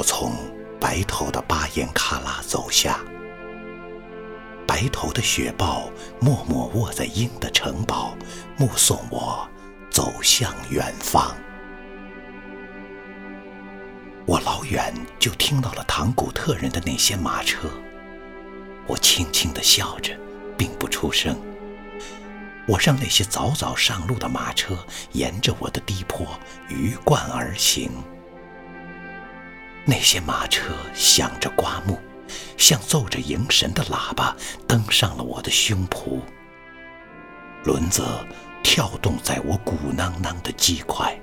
我从白头的巴彦喀拉走下，白头的雪豹默默卧在鹰的城堡，目送我走向远方。我老远就听到了唐古特人的那些马车，我轻轻地笑着，并不出声。我让那些早早上路的马车沿着我的低坡鱼贯而行。那些马车响着刮目，像奏着迎神的喇叭，登上了我的胸脯。轮子跳动在我鼓囊囊的肌块。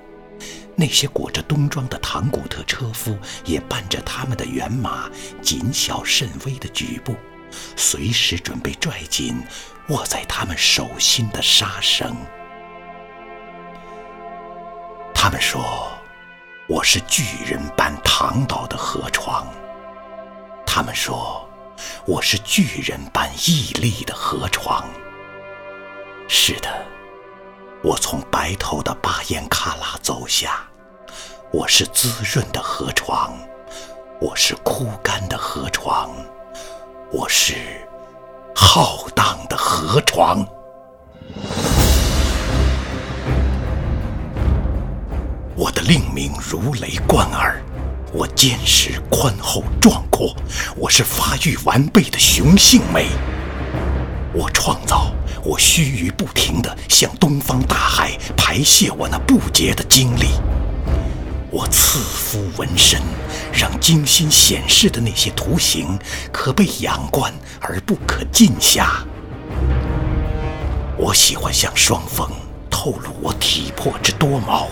那些裹着冬装的唐古特车夫也伴着他们的辕马，谨小慎微地举步，随时准备拽紧握在他们手心的沙绳。他们说我是巨人般躺倒的河床，他们说我是巨人般屹立的河床。是的。我从白头的巴彦喀拉走下，我是滋润的河床，我是枯干的河床，我是浩荡的河床。令名如雷贯耳，我坚实宽厚壮阔，我是发育完备的雄性美。我创造。我须臾不停地向东方大海排泄我那不竭的精力。我赐肤纹身，让精心显示的那些图形可被仰观而不可近下。我喜欢向双峰透露我体魄之多毛。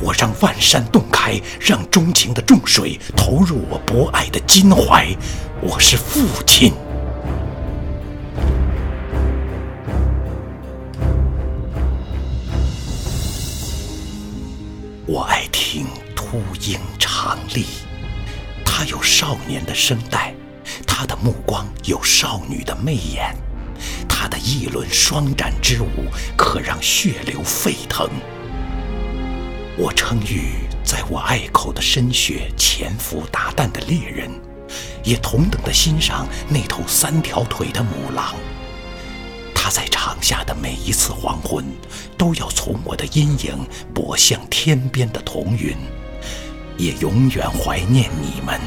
我让万山洞开，让钟情的众水投入我博爱的襟怀。我是父亲。我爱听秃鹰长立，它有少年的声带，它的目光有少女的媚眼，它的一轮双展之舞可让血流沸腾。我称誉在我隘口的深穴潜伏打蛋的猎人，也同等的欣赏那头三条腿的母狼。他在场下的每一次黄昏，都要从我的阴影拨向天边的彤云，也永远怀念你们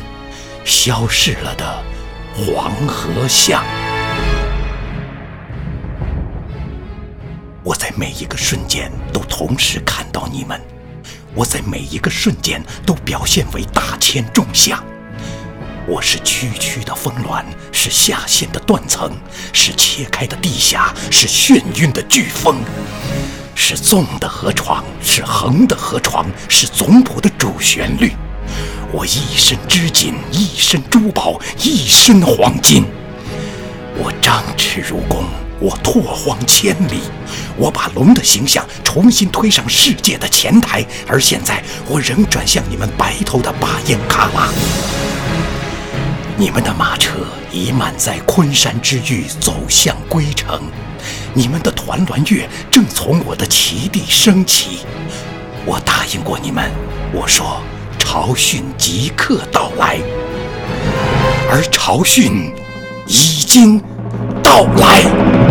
消逝了的黄河巷。我在每一个瞬间都同时看到你们，我在每一个瞬间都表现为大千众相。我是区区的峰峦，是下陷的断层，是切开的地峡，是眩晕的飓风，是纵的河床，是横的河床，是总谱的主旋律。我一身织锦，一身珠宝，一身黄金。我张弛如弓，我拓荒千里，我把龙的形象重新推上世界的前台，而现在我仍转向你们白头的巴彦喀拉。你们的马车已满载昆山之玉，走向归程。你们的团栾月正从我的旗地升起。我答应过你们，我说朝训即刻到来，而朝训已经到来。